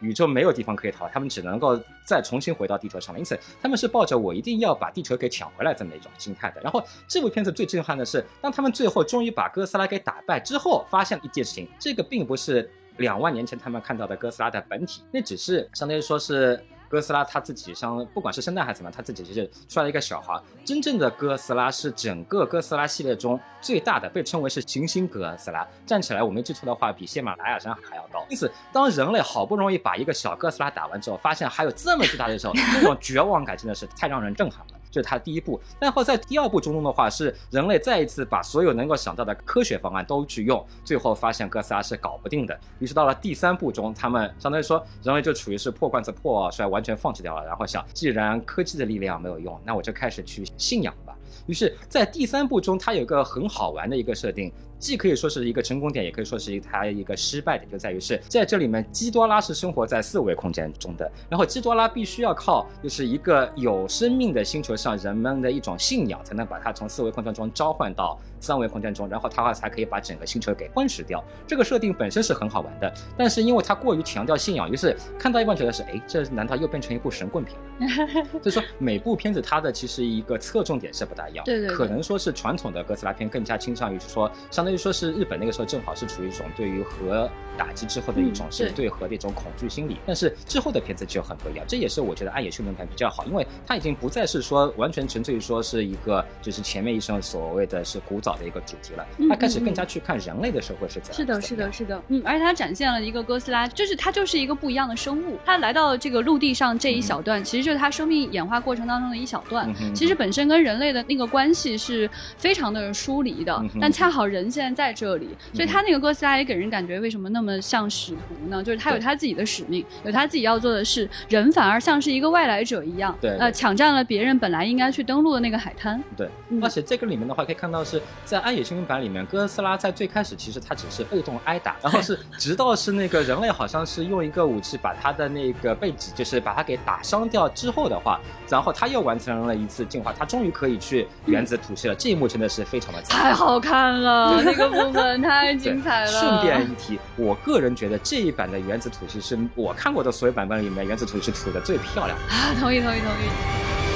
宇宙没有地方可以逃，他们只能够再重新回到地球上面。因此，他们是抱着我一定要把地球给抢回来这么一种心态的。然后，这部片子最震撼的是，当他们最后终于把哥斯拉给打败之后，发现了一件事情：这个并不是两万年前他们看到的哥斯拉的本体，那只是相当于说是。哥斯拉他自己像不管是生蛋还是怎么，他自己就是出来一个小孩。真正的哥斯拉是整个哥斯拉系列中最大的，被称为是行星哥斯拉，站起来我没记错的话，比喜马拉雅山还要高。因此，当人类好不容易把一个小哥斯拉打完之后，发现还有这么巨大的时候，那种绝望感真的是太让人震撼了。这是他第一步，然后在第二步中的话，是人类再一次把所有能够想到的科学方案都去用，最后发现哥斯拉是搞不定的。于是到了第三步中，他们相当于说人类就处于是破罐子破摔，完全放弃掉了。然后想，既然科技的力量没有用，那我就开始去信仰吧。于是，在第三部中，它有个很好玩的一个设定。既可以说是一个成功点，也可以说是它一个失败点，就在于是在这里面，基多拉是生活在四维空间中的，然后基多拉必须要靠就是一个有生命的星球上人们的一种信仰，才能把它从四维空间中召唤到三维空间中，然后它才可以把整个星球给吞噬掉。这个设定本身是很好玩的，但是因为它过于强调信仰，于是看到一半觉得是，哎，这难道又变成一部神棍片了？所 以说每部片子它的其实一个侧重点是不大一样，对对，可能说是传统的哥斯拉片更加倾向于说相当。所以说是日本那个时候正好是处于一种对于核打击之后的一种是对。核的一种恐惧心理，但是之后的片子就很不一样，这也是我觉得暗野秀明片比较好，因为它已经不再是说完全纯粹于说是一个就是前面一生所谓的是古早的一个主题了，他开始更加去看人类的社会是怎样。是的，是的，是的，嗯，而且它展现了一个哥斯拉，就是他就是一个不一样的生物，他来到这个陆地上这一小段，其实就是他生命演化过程当中的一小段，其实本身跟人类的那个关系是非常的疏离的，但恰好人现在在这里。所以他那个哥斯拉也给人感觉为什么那么像使徒呢？就是他有他自己的使命，有他自己要做的事，人反而像是一个外来者一样，对，呃，抢占了别人本来应该去登陆的那个海滩。对，而且这个里面的话可以看到是在《暗野新兵版》里面，哥斯拉在最开始其实他只是被动挨打，然后是直到是那个人类好像是用一个武器把他的那个背脊就是把他给打伤掉之后的话，然后他又完成了一次进化，他终于可以去原子吐息了。这一幕真的是非常的太好看了，那个部分。太精彩了！顺便一提，我个人觉得这一版的原子吐息是我看过的所有版本里面原子吐息吐的最漂亮。啊，同意同意同意。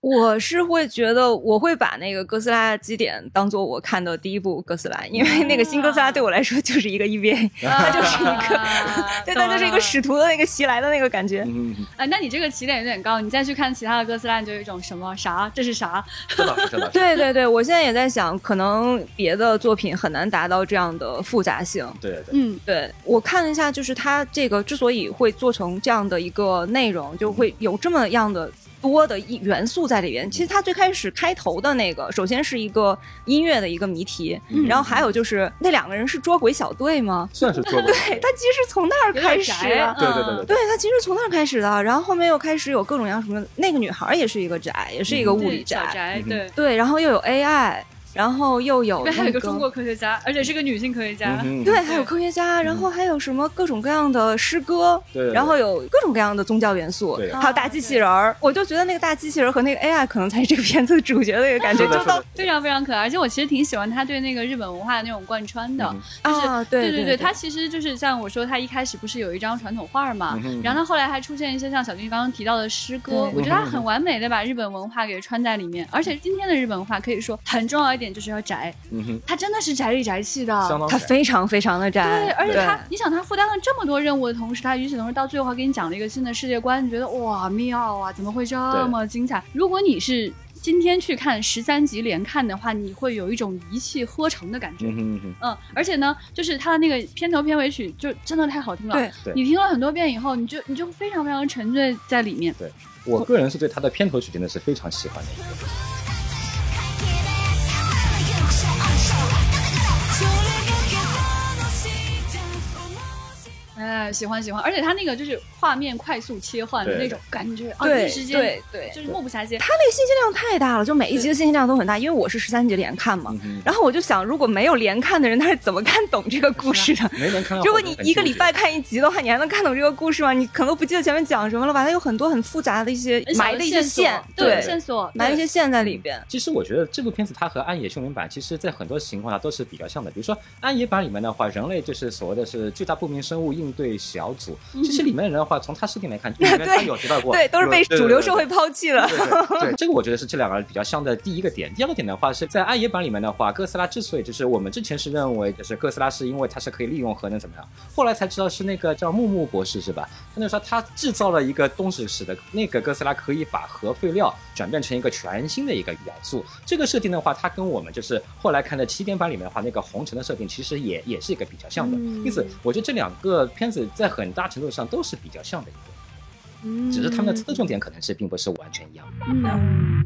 我是会觉得，我会把那个哥斯拉基点当做我看的第一部哥斯拉，因为那个新哥斯拉对我来说就是一个 EVA，它就是一个，对，它就是一个使徒的那个袭来的那个感觉。啊，那你这个起点有点高，你再去看其他的哥斯拉，你就有一种什么啥？这是啥？对对对，我现在也在想，可能别的作品很难达到这样的复杂性。对对，嗯，对我看了一下，就是它这个之所以会做成这样的一个内容，就会有这么样的。多的一元素在里边。其实它最开始开头的那个，首先是一个音乐的一个谜题，然后还有就是那两个人是捉鬼小队吗？算是捉鬼。对，他其实从那儿开始，对对对对，对他其实从那儿开始的。然后后面又开始有各种各样什么，那个女孩也是一个宅，也是一个物理宅，对对，然后又有 AI。然后又有，还有个中国科学家，而且是个女性科学家。对，还有科学家，然后还有什么各种各样的诗歌，然后有各种各样的宗教元素，还有大机器人儿。我就觉得那个大机器人和那个 AI 可能才是这个片子的主角的一个感觉，就到非常非常可爱。而且我其实挺喜欢他对那个日本文化的那种贯穿的，就是对对对，他其实就是像我说，他一开始不是有一张传统画嘛，然后他后来还出现一些像小军刚刚提到的诗歌，我觉得他很完美的把日本文化给穿在里面。而且今天的日本文化可以说很重要一点就是要宅。嗯哼，他真的是宅里宅气的，他非常非常的宅。对，而且他，你想他负担了这么多任务的同时，他与此同时到最后还给你讲了一个新的世界观，你觉得哇妙啊，怎么会这么精彩？如果你是今天去看十三集连看的话，你会有一种一气呵成的感觉。嗯嗯，而且呢，就是他的那个片头片尾曲就真的太好听了。对，你听了很多遍以后，你就你就非常非常沉醉在里面。对我个人是对他的片头曲真的是非常喜欢的。哎，喜欢喜欢，而且他那个就是画面快速切换的那种感觉，对，一时间对对，就是目不暇接。他那个信息量太大了，就每一集的信息量都很大。因为我是十三集连看嘛，然后我就想，如果没有连看的人，他是怎么看懂这个故事的？没连看。如果你一个礼拜看一集的话，你还能看懂这个故事吗？你可能都不记得前面讲什么了吧？它有很多很复杂的一些埋的一些线，对线索，埋一些线在里边。其实我觉得这部片子它和《暗夜凶铃版》其实在很多情况下都是比较像的。比如说《暗夜版》里面的话，人类就是所谓的是巨大不明生物应对小组。其实里面的人的话，从他设定来看，里面他有提到过，对，都是被主流社会抛弃了。对，这个我觉得是这两个比较像的第一个点。第二个点的话，是在《暗夜版》里面的话，哥斯拉之所以就是我们之前是认为就是哥斯拉是因为它是可以利用核能怎么样，后来才知道是那个叫木木博士是吧？他就说他制造了一个东西，使得那个哥斯拉可以把核废料转变成一个全新的一个元素。这个设定的话，它跟我们就是后来看的起点版里面的话，那个红尘的设定其实也也是一个比较像的。因此，我觉得这两个片子在很大程度上都是比较像的一个。嗯，只是他们的侧重点可能是并不是完全一样。嗯，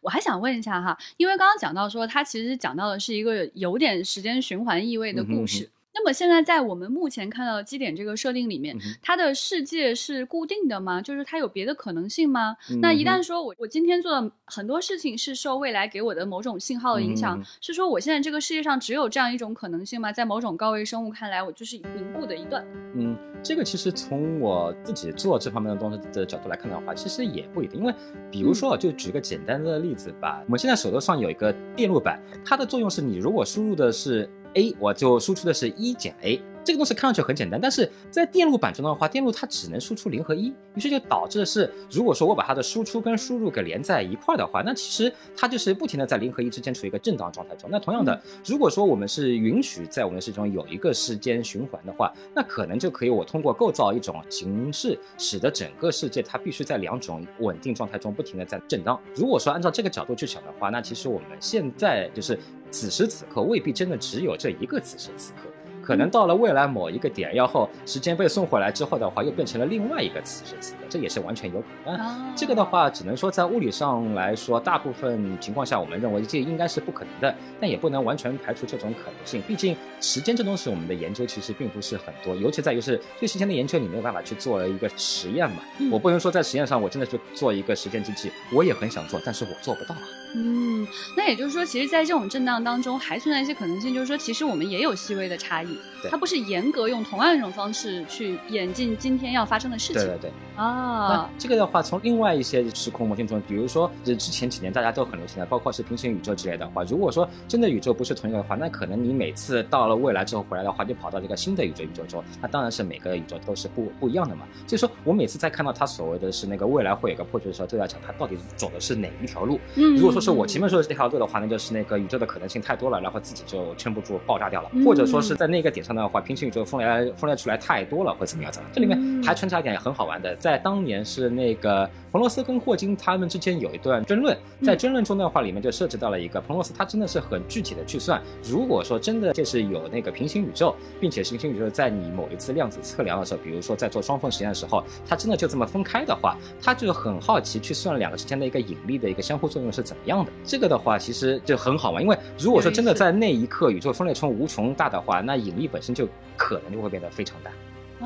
我还想问一下哈，因为刚刚讲到说，它其实讲到的是一个有点时间循环意味的故事。那么现在在我们目前看到的基点这个设定里面，它的世界是固定的吗？就是它有别的可能性吗？那一旦说我我今天做的很多事情是受未来给我的某种信号的影响，是说我现在这个世界上只有这样一种可能性吗？在某种高维生物看来，我就是凝固的一段。嗯，这个其实从我自己做这方面的东西的角度来看的话，其实也不一定。因为比如说，就举个简单的例子吧，我们现在手头上有一个电路板，它的作用是你如果输入的是。A 我就输出的是一减 a。这个东西看上去很简单，但是在电路板中的话，电路它只能输出零和一，于是就导致的是，如果说我把它的输出跟输入给连在一块儿的话，那其实它就是不停的在零和一之间处于一个震荡状态中。那同样的，如果说我们是允许在我们的世界中有一个时间循环的话，那可能就可以我通过构造一种形式，使得整个世界它必须在两种稳定状态中不停的在震荡。如果说按照这个角度去想的话，那其实我们现在就是此时此刻未必真的只有这一个此时此刻。可能到了未来某一个点，然后时间被送回来之后的话，又变成了另外一个此时此刻，这也是完全有可能。这个的话，只能说在物理上来说，大部分情况下，我们认为这应该是不可能的，但也不能完全排除这种可能性。毕竟时间这东西，我们的研究其实并不是很多，尤其在于是对时间的研究，你没有办法去做一个实验嘛。我不能说在实验上我真的去做一个时间机器，我也很想做，但是我做不到啊。嗯，那也就是说，其实，在这种震荡当中，还存在一些可能性，就是说，其实我们也有细微的差异。它不是严格用同样一种方式去演进今天要发生的事情。对对对。啊，那这个的话，从另外一些时空模型中，比如说，这之前几年大家都很流行的，包括是平行宇宙之类的话，如果说真的宇宙不是同一个的话，那可能你每次到了未来之后回来的话，就跑到这个新的宇宙宇宙中，那当然是每个宇宙都是不不一样的嘛。所以说我每次在看到他所谓的是那个未来会有个破局的时候，都在讲他到底走的是哪一条路。嗯。如果说是我前面说的这条路的话，那就是那个宇宙的可能性太多了，然后自己就撑不住爆炸掉了，或者说是在那个点上的话，平行宇宙。分裂分裂出来太多了，会怎么样？怎么？这里面还穿插一点很好玩的，在当年是那个彭罗斯跟霍金他们之间有一段争论，在争论中的话里面就涉及到了一个彭罗斯，他真的是很具体的去算，如果说真的就是有那个平行宇宙，并且平行宇宙在你某一次量子测量的时候，比如说在做双缝实验的时候，它真的就这么分开的话，他就很好奇去算两个之间的一个引力的一个相互作用是怎么样的。这个的话其实就很好玩，因为如果说真的在那一刻宇宙分裂成无穷大的话，那引力本身就可。能就会变得非常大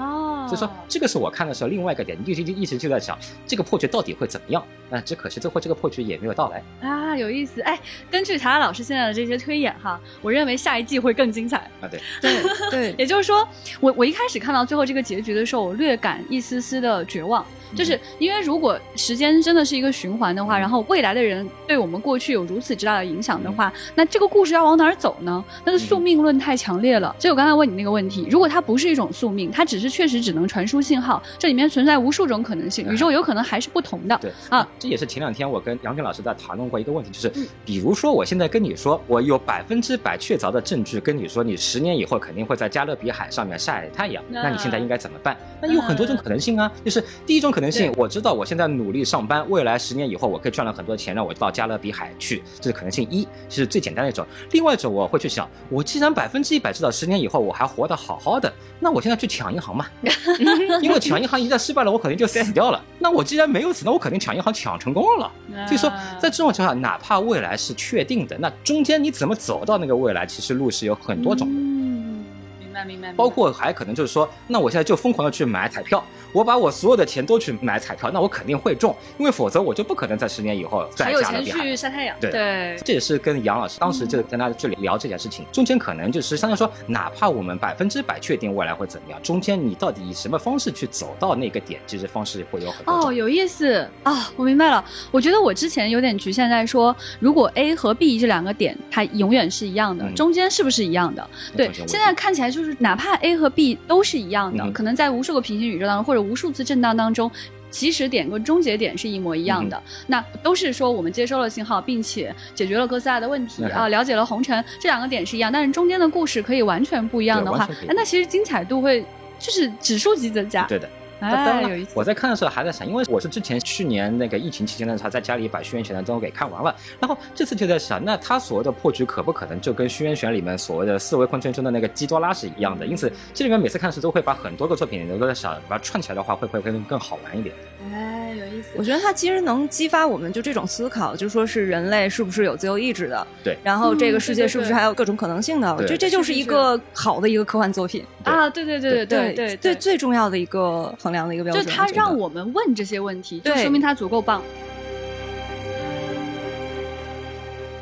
哦，所以说这个是我看的时候另外一个点，一直就一直就在想这个破局到底会怎么样？那只可惜最后这个破局也没有到来啊，有意思哎！根据塔塔老师现在的这些推演哈，我认为下一季会更精彩啊！对 对对，也就是说，我我一开始看到最后这个结局的时候，我略感一丝丝的绝望。就是因为如果时间真的是一个循环的话，然后未来的人对我们过去有如此之大的影响的话，那这个故事要往哪儿走呢？那个宿命论太强烈了。所以我刚才问你那个问题，如果它不是一种宿命，它只是确实只能传输信号，这里面存在无数种可能性，宇宙有可能还是不同的。对啊，这也是前两天我跟杨军老师在谈论过一个问题，就是比如说我现在跟你说，我有百分之百确凿的证据跟你说，你十年以后肯定会在加勒比海上面晒太阳，那你现在应该怎么办？那有很多种可能性啊，就是第一种可能性，我知道我。我现在努力上班，未来十年以后我可以赚了很多钱，让我到加勒比海去，这是可能性一，是最简单的一种。另外一种我会去想，我既然百分之一百知道十年以后我还活得好好的，那我现在去抢银行嘛？因为抢银行一旦失败了，我肯定就死掉了。那我既然没有死，那我肯定抢银行抢成功了。所以说，在这种情况下，哪怕未来是确定的，那中间你怎么走到那个未来，其实路是有很多种的。白明白。包括还可能就是说，那我现在就疯狂的去买彩票，我把我所有的钱都去买彩票，那我肯定会中，因为否则我就不可能在十年以后再加勒比海去晒太阳。对，这也是跟杨老师当时就跟他去聊这件事情，中间可能就是相当于说，哪怕我们百分之百确定未来会怎么样，中间你到底以什么方式去走到那个点，其实方式会有很多。哦，有意思啊，我明白了。我觉得我之前有点局限在说，如果 A 和 B 这两个点它永远是一样的，中间是不是一样的？对，现在看起来就是哪怕 A 和 B 都是一样的，可能在无数个平行宇宙当中，或者无数次震荡当中。起始点跟终结点是一模一样的，那都是说我们接收了信号，并且解决了哥斯拉的问题啊，了解了红尘，这两个点是一样，但是中间的故事可以完全不一样的话，那其实精彩度会就是指数级增加。对的。当然，我在看的时候还在想，因为我是之前去年那个疫情期间的时候，在家里把《轩辕玄》的都给看完了，然后这次就在想，那他所谓的破局可不可能就跟《轩辕玄》里面所谓的四维空间中的那个基多拉是一样的？因此，这里面每次看时都会把很多个作品都在想，把它串起来的话，会不会更更好玩一点？哎，有意思。我觉得它其实能激发我们就这种思考，就说是人类是不是有自由意志的？对。然后这个世界是不是还有各种可能性的？我觉得这就是一个好的一个科幻作品啊！对对对对对对，最重要的一个衡量的一个标准。就它让我们问这些问题，就说明它足够棒。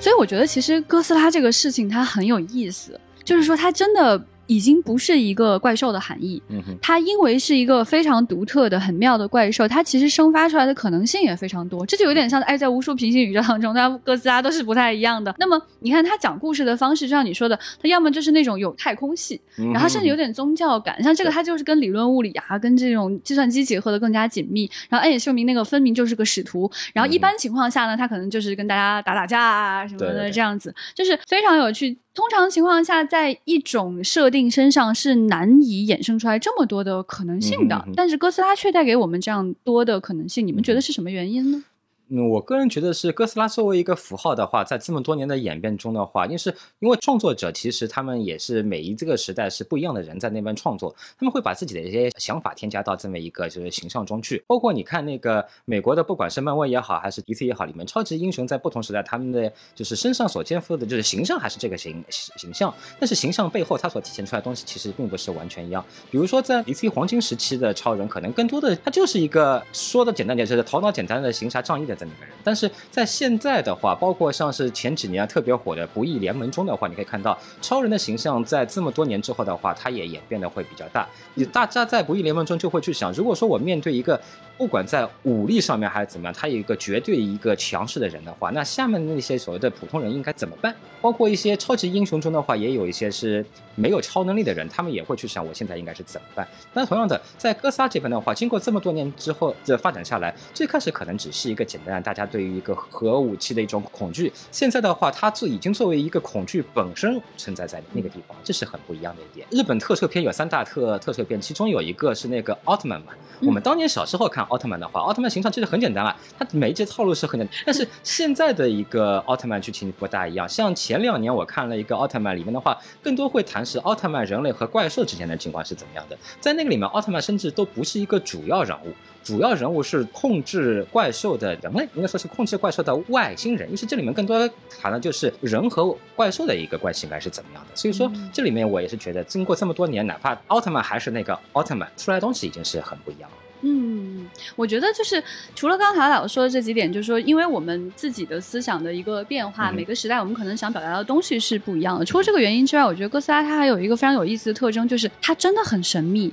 所以我觉得其实哥斯拉这个事情它很有意思，就是说它真的。已经不是一个怪兽的含义，它因为是一个非常独特的、很妙的怪兽，它其实生发出来的可能性也非常多。这就有点像哎，在无数平行宇宙当中，它哥斯拉都是不太一样的。那么你看他讲故事的方式，就像你说的，他要么就是那种有太空系，然后甚至有点宗教感，像这个它就是跟理论物理啊，跟这种计算机结合的更加紧密。然后暗夜秀明那个分明就是个使徒，然后一般情况下呢，他可能就是跟大家打打架啊什么的这样子，就是非常有趣。通常情况下，在一种设定身上是难以衍生出来这么多的可能性的，但是哥斯拉却带给我们这样多的可能性。你们觉得是什么原因呢？我个人觉得是哥斯拉作为一个符号的话，在这么多年的演变中的话，因为是因为创作者其实他们也是每一这个时代是不一样的人在那边创作，他们会把自己的一些想法添加到这么一个就是形象中去。包括你看那个美国的，不管是漫威也好，还是 DC 也好，里面超级英雄在不同时代他们的就是身上所肩负的就是形象还是这个形形象，但是形象背后他所体现出来的东西其实并不是完全一样。比如说在 DC 黄金时期的超人，可能更多的他就是一个说的简单点，就是头脑简单的行侠仗义的这么一个人，但是。在现在的话，包括像是前几年特别火的《不义联盟》中的话，你可以看到超人的形象在这么多年之后的话，他也演变的会比较大。你大家在《不义联盟》中就会去想，如果说我面对一个不管在武力上面还是怎么样，他有一个绝对一个强势的人的话，那下面那些所谓的普通人应该怎么办？包括一些超级英雄中的话，也有一些是没有超能力的人，他们也会去想我现在应该是怎么办。那同样的，在哥斯拉这边的话，经过这么多年之后的发展下来，最开始可能只是一个简单的大家对于一个核武器的一种恐惧，现在的话，它就已经作为一个恐惧本身存在在那个地方，这是很不一样的一点。日本特摄片有三大特特摄片，其中有一个是那个奥特曼嘛。我们当年小时候看奥特曼的话，奥特曼形象其实很简单啊，它每一集套路是很简单。但是现在的一个奥特曼剧情不大一样，像前两年我看了一个奥特曼里面的话，更多会谈是奥特曼人类和怪兽之间的情况是怎么样的。在那个里面，奥特曼甚至都不是一个主要人物。主要人物是控制怪兽的人类，应该说是控制怪兽的外星人。于是这里面更多谈的就是人和怪兽的一个关系应该是怎么样的。所以说这里面我也是觉得，经过这么多年，哪怕奥特曼还是那个奥特曼，出来东西已经是很不一样了。嗯，我觉得就是除了刚才老师说的这几点，就是说，因为我们自己的思想的一个变化，每个时代我们可能想表达的东西是不一样的。除了这个原因之外，我觉得哥斯拉它还有一个非常有意思的特征，就是它真的很神秘。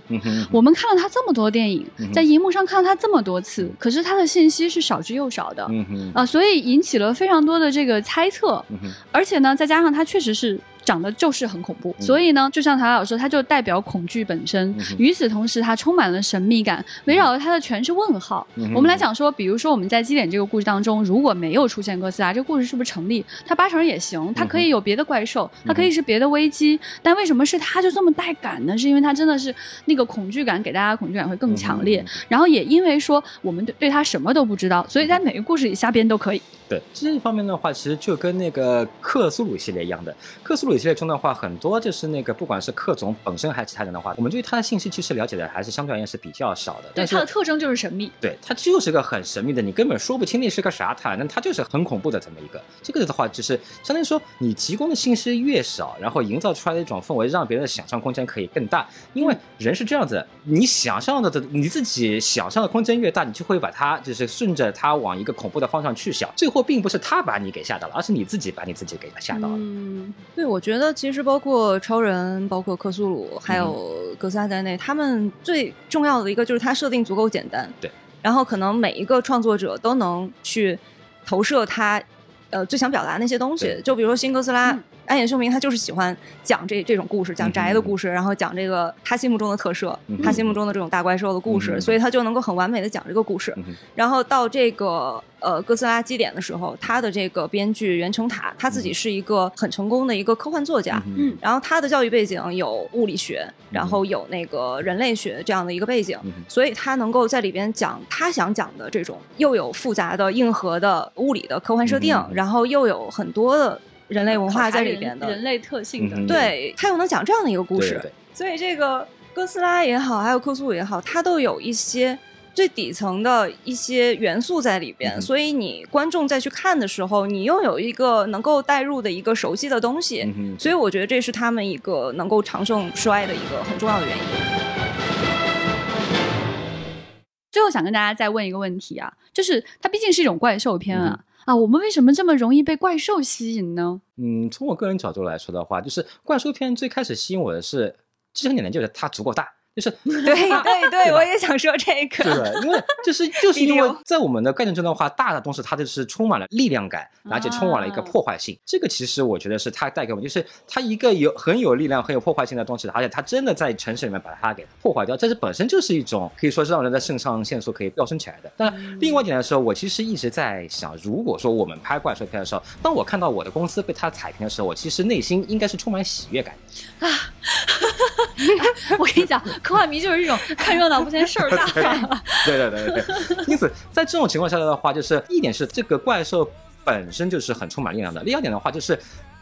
我们看了它这么多电影，在荧幕上看了它这么多次，可是它的信息是少之又少的。啊，所以引起了非常多的这个猜测。而且呢，再加上它确实是。长得就是很恐怖，所以呢，就像唐老师说，它就代表恐惧本身。与此同时，它充满了神秘感，围绕着它的全是问号。我们来讲说，比如说我们在基点这个故事当中，如果没有出现哥斯拉，这个故事是不是成立？它八成也行，它可以有别的怪兽，它可以是别的危机，但为什么是它就这么带感呢？是因为它真的是那个恐惧感给大家恐惧感会更强烈，然后也因为说我们对对它什么都不知道，所以在每个故事里瞎编都可以。对这一方面的话，其实就跟那个克苏鲁系列一样的，克苏鲁。系列中的话，很多就是那个不管是克总本身还是其他人的话，我们对他的信息其实了解的还是相对而言是比较少的。但是它的特征就是神秘，对，他就是个很神秘的，你根本说不清那是个啥他，那他就是很恐怖的这么一个。这个的话，就是相当于说你提供的信息越少，然后营造出来的一种氛围，让别人的想象空间可以更大。因为人是这样子，你想象的的你自己想象的空间越大，你就会把它就是顺着它往一个恐怖的方向去想，最后并不是他把你给吓到了，而是你自己把你自己给吓到了。嗯，对，我觉得其实包括超人、包括克苏鲁，还有哥斯拉在内，他们最重要的一个就是它设定足够简单。对，然后可能每一个创作者都能去投射他呃最想表达那些东西，就比如说新哥斯拉。安野秀明他就是喜欢讲这这种故事，讲宅的故事，然后讲这个他心目中的特摄，他心目中的这种大怪兽的故事，所以他就能够很完美的讲这个故事。然后到这个呃哥斯拉基点的时候，他的这个编剧袁成塔他自己是一个很成功的一个科幻作家，嗯，然后他的教育背景有物理学，然后有那个人类学这样的一个背景，所以他能够在里边讲他想讲的这种又有复杂的硬核的物理的科幻设定，然后又有很多的。人类文化在里边的，人类特性的，对他又能讲这样的一个故事，所以这个哥斯拉也好，还有克苏鲁也好，它都有一些最底层的一些元素在里边，所以你观众再去看的时候，你又有一个能够带入的一个熟悉的东西，所以我觉得这是他们一个能够长盛衰的一个很重要的原因。最后想跟大家再问一个问题啊，就是它毕竟是一种怪兽片啊。啊，我们为什么这么容易被怪兽吸引呢？嗯，从我个人角度来说的话，就是怪兽片最开始吸引我的是，其实很简单，就是它足够大。就是 对对对，我也想说这个。对，因为就是 就是因为在我们的概念中的话，大的东西它就是充满了力量感，而且充满了一个破坏性。这个其实我觉得是它带给我们，就是它一个有很有力量、很有破坏性的东西，而且它真的在城市里面把它给破坏掉，这是本身就是一种可以说是让人的肾上腺素可以飙升起来的。但另外一点来说，我其实一直在想，如果说我们拍怪兽片的时候，当我看到我的公司被它踩平的时候，我其实内心应该是充满喜悦感啊。我跟你讲，科幻迷就是这种看热闹不嫌事儿大。对对对对对。因此，在这种情况下的话，就是一点是这个怪兽本身就是很充满力量的；，第二点的话，就是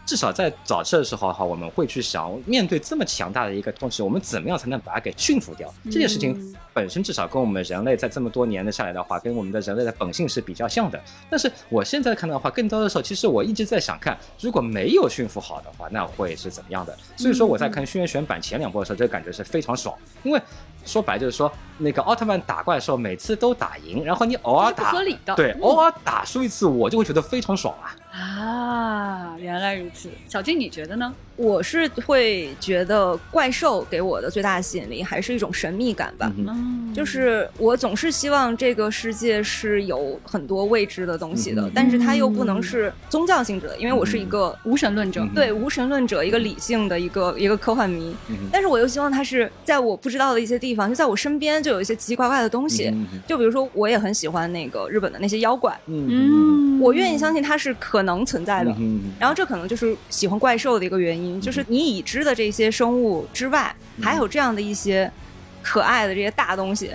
至少在早期的时候哈，我们会去想，面对这么强大的一个东西，我们怎么样才能把它给驯服掉？这件事情本身至少跟我们人类在这么多年的下来的话，跟我们的人类的本性是比较像的。但是我现在看到的话，更多的时候，其实我一直在想看，如果没有驯服好的话，那会是怎么样的？所以说我在看《轩辕玄版》前两部的时候，这个感觉是非常爽，因为。说白就是说，那个奥特曼打怪兽每次都打赢，然后你偶尔打，对，偶尔打输一次，我就会觉得非常爽啊。啊，原来如此，小静你觉得呢？我是会觉得怪兽给我的最大吸引力还是一种神秘感吧。嗯，就是我总是希望这个世界是有很多未知的东西的，但是它又不能是宗教性质的，因为我是一个无神论者，对无神论者，一个理性的一个一个科幻迷。但是我又希望它是在我不知道的一些地方，就在我身边就有一些奇奇怪怪的东西。就比如说，我也很喜欢那个日本的那些妖怪。嗯，我愿意相信它是可能存在的。然后这可能就是喜欢怪兽的一个原因。就是你已知的这些生物之外，还有这样的一些可爱的这些大东西，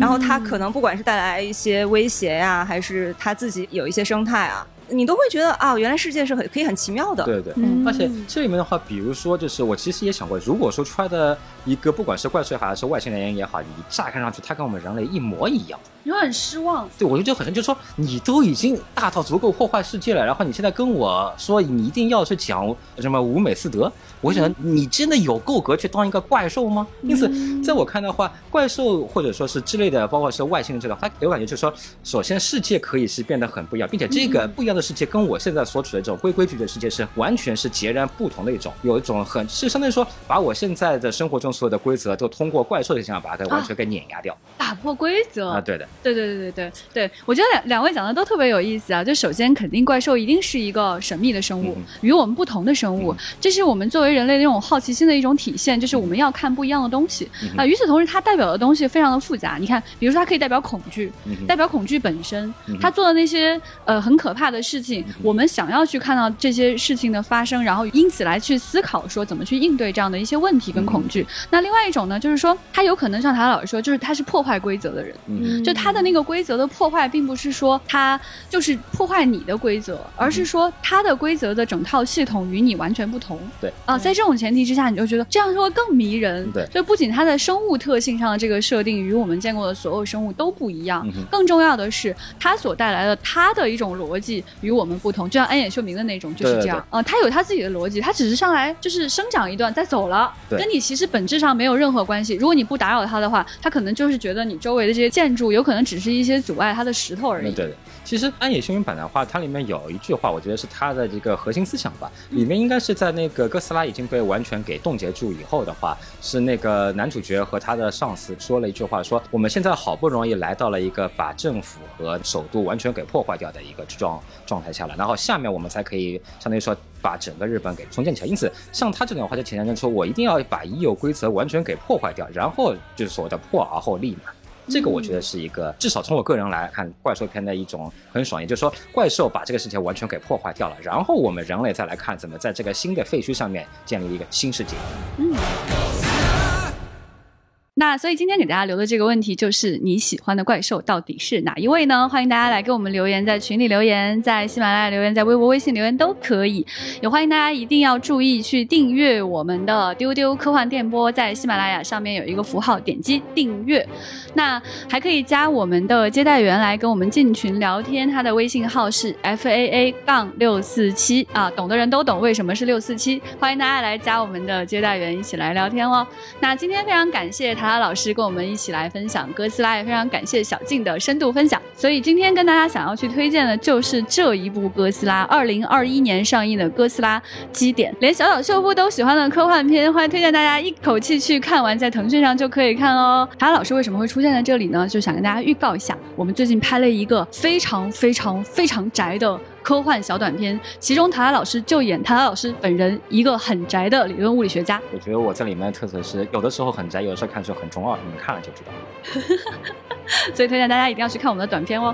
然后它可能不管是带来一些威胁呀，还是它自己有一些生态啊。你都会觉得啊，原来世界是很可以很奇妙的。对对，而且这里面的话，比如说，就是我其实也想过，如果说出来的一个不管是怪兽还是外星人也好，你乍看上去它跟我们人类一模一样，你会很失望。对，我就觉得很就是说，你都已经大到足够破坏世界了，然后你现在跟我说你一定要去讲什么五美四德。我想，你真的有够格去当一个怪兽吗？因此，在我看的话，怪兽或者说是之类的，包括是外星人这个，它给我感觉就是说，首先世界可以是变得很不一样，并且这个不一样的世界跟我现在所处的这种规规矩矩的世界是完全是截然不同的一种，有一种很是相当于说，把我现在的生活中所有的规则都通过怪兽的形象把它完全给碾压掉，打破规则。啊！对的，对对对对对。对，我觉得两两位讲的都特别有意思啊！就首先肯定怪兽一定是一个神秘的生物，与我们不同的生物，这是我们作为人类那种好奇。心的一种体现就是我们要看不一样的东西啊。与此同时，它代表的东西非常的复杂。你看，比如说它可以代表恐惧，代表恐惧本身。他做的那些呃很可怕的事情，我们想要去看到这些事情的发生，然后因此来去思考说怎么去应对这样的一些问题跟恐惧。那另外一种呢，就是说他有可能像塔老师说，就是他是破坏规则的人，就他的那个规则的破坏，并不是说他就是破坏你的规则，而是说他的规则的整套系统与你完全不同。对啊，在这种前提之下，你就觉得这样会更迷人。对，就不仅它的生物特性上的这个设定与我们见过的所有生物都不一样，更重要的是它所带来的它的一种逻辑与我们不同。就像安野秀明的那种就是这样呃，它有它自己的逻辑，它只是上来就是生长一段再走了，跟你其实本质上没有任何关系。如果你不打扰它的话，它可能就是觉得你周围的这些建筑有可能只是一些阻碍它的石头而已。对。其实安野秀明版的话，它里面有一句话，我觉得是它的这个核心思想吧。里面应该是在那个哥斯拉已经被完全给冻结住以后的话，是那个男主角和他的上司说了一句话，说我们现在好不容易来到了一个把政府和首都完全给破坏掉的一个状状态下了，然后下面我们才可以相当于说把整个日本给重建起来。因此，像他这种话就体现出说我一定要把已有规则完全给破坏掉，然后就是所谓的破而后立嘛。这个我觉得是一个，至少从我个人来看，怪兽片的一种很爽，也就是说，怪兽把这个世界完全给破坏掉了，然后我们人类再来看怎么在这个新的废墟上面建立一个新世界。嗯。那所以今天给大家留的这个问题就是你喜欢的怪兽到底是哪一位呢？欢迎大家来给我们留言，在群里留言，在喜马拉雅留言，在微博、微信留言都可以。也欢迎大家一定要注意去订阅我们的丢丢科幻电波，在喜马拉雅上面有一个符号，点击订阅。那还可以加我们的接待员来跟我们进群聊天，他的微信号是 f a a 杠六四七啊，懂的人都懂为什么是六四七。欢迎大家来加我们的接待员一起来聊天哦。那今天非常感谢他。塔老师跟我们一起来分享哥斯拉，也非常感谢小静的深度分享。所以今天跟大家想要去推荐的就是这一部哥斯拉，二零二一年上映的哥斯拉基点，连小小秀夫都喜欢的科幻片，欢迎推荐大家一口气去看完，在腾讯上就可以看哦。卡老师为什么会出现在这里呢？就想跟大家预告一下，我们最近拍了一个非常非常非常宅的。科幻小短片，其中塔塔老师就演塔塔老师本人，一个很宅的理论物理学家。我觉得我在里面的特色是，有的时候很宅，有的时候看候很中二，你们看了就知道了。所以推荐大家一定要去看我们的短片哦。